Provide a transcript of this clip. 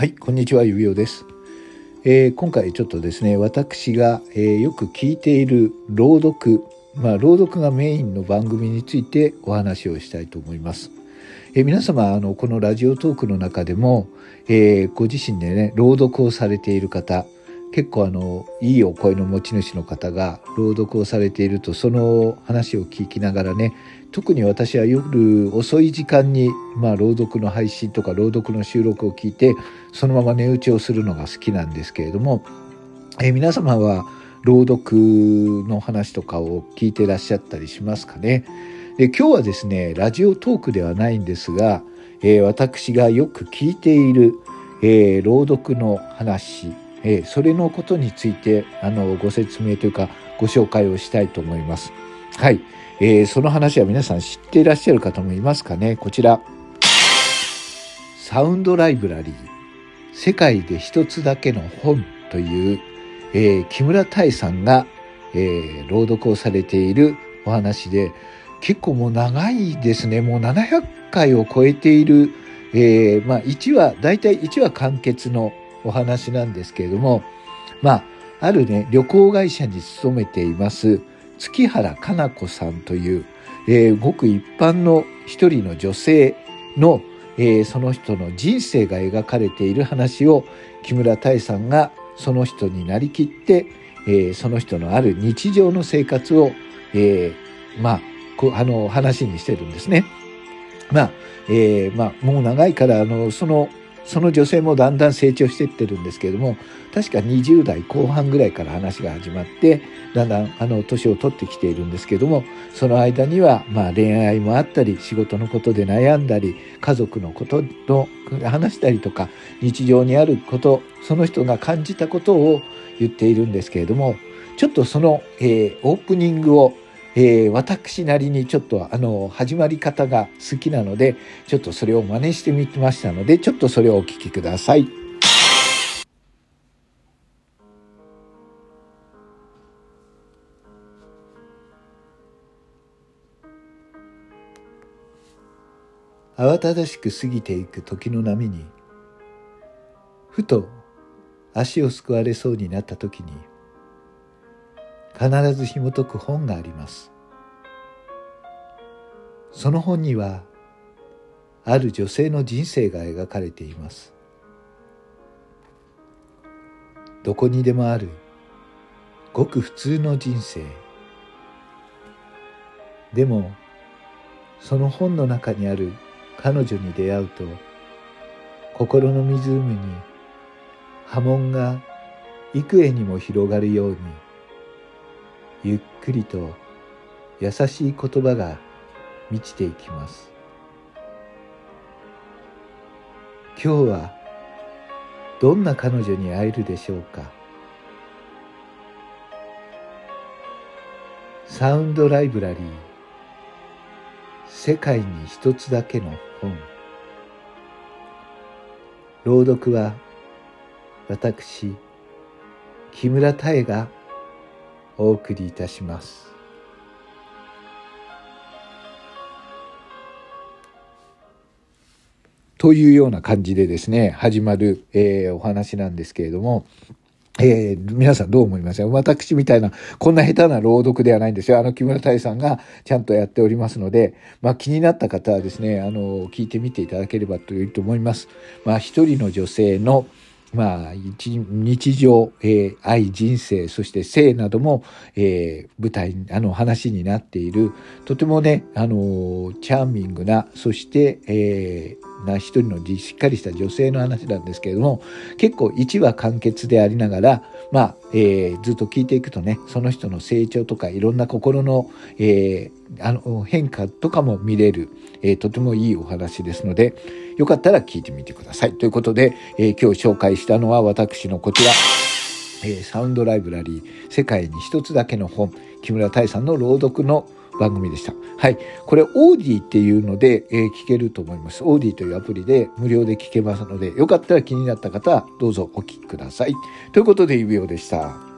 はい、こんにちは、ゆびおです。えー今回ちょっとですね、私が、えーよく聞いている朗読、まあ、朗読がメインの番組についてお話をしたいと思います。えー皆様、あの、このラジオトークの中でも、えご自身でね、朗読をされている方、結構あの、いいお声の持ち主の方が朗読をされていると、その話を聞きながらね、特に私は夜遅い時間に、まあ、朗読の配信とか朗読の収録を聞いてそのまま寝打ちをするのが好きなんですけれども、えー皆様は朗読の話とかを聞いてらっしゃったりしますかね？で今日はですねラジオトークではないんですが、えー私がよく聞いている、えー朗読の話、えーそれのことについてあのご説明というかご紹介をしたいと思います。はい、えーその話は皆さん知っていらっしゃる方もいますかね？こちら。サウンドライブラリー。世界で一つだけの本。という、えー木村多江さんが、えー朗読をされているお話で結構もう長いですね。もう700回を超えている、えーまあ1話大体1話完結のお話なんですけれどもまああるね旅行会社に勤めています月原かな子さんという、えーごく一般の一人の女性の、えーその人の人生が描かれている話を木村多江さんがその人になりきって、えーその人のある日常の生活を、えーまああの話にしてるんですね。まあ、えーまあ、もう長いからあのそのその女性もだんだん成長していってるんですけれども確か20代後半ぐらいから話が始まってだんだんあの年を取ってきているんですけれどもその間にはまあ恋愛もあったり仕事のことで悩んだり家族のことの話したりとか日常にあることその人が感じたことを言っているんですけれどもちょっとその、えーオープニングを、えー私なりにちょっとあの始まり方が好きなのでちょっとそれを真似してみましたのでちょっとそれをお聞きください。慌ただしく過ぎていく時の波にふと足をすくわれそうになった時に必ず紐解く本があります。その本にはある女性の人生が描かれています。どこにでもあるごく普通の人生。でもその本の中にある彼女に出会うと心の湖に波紋が幾重にも広がるようにゆっくりと優しい言葉が満ちていきます。今日はどんな彼女に会えるでしょうか？サウンドライブラリー世界に一つだけの本。朗読は私木村多江がお送りいたしますというような感じでですね始まる、えーお話なんですけれどもえー皆さんどう思いますか？私みたいな、こんな下手な朗読ではないんですよ。あの、木村太さんがちゃんとやっておりますので、まあ気になった方はですね、あの、聞いてみていただければといいと思います。まあ一人の女性の、まあ、日常、えー愛、人生、そして性なども、えー舞台、あの、話になっている、とてもね、あの、チャーミングな、そして、えーな一人のしっかりした女性の話なんですけれども、結構一話完結でありながら、まあ、えーずっと聞いていくとね、その人の成長とかいろんな心の、えーあの変化とかも見れる、えーとてもいいお話ですので、よかったら聞いてみてください。ということで、え今日紹介したのは私のこちら。えサウンドライブラリー世界に一つだけの本木村多江さんの朗読の番組でした。はい。これ、オーディっていうので、えー聞けると思います。オーディというアプリで無料で聞けますので、よかったら気になった方はどうぞお聞きください。ということで、指輪でした。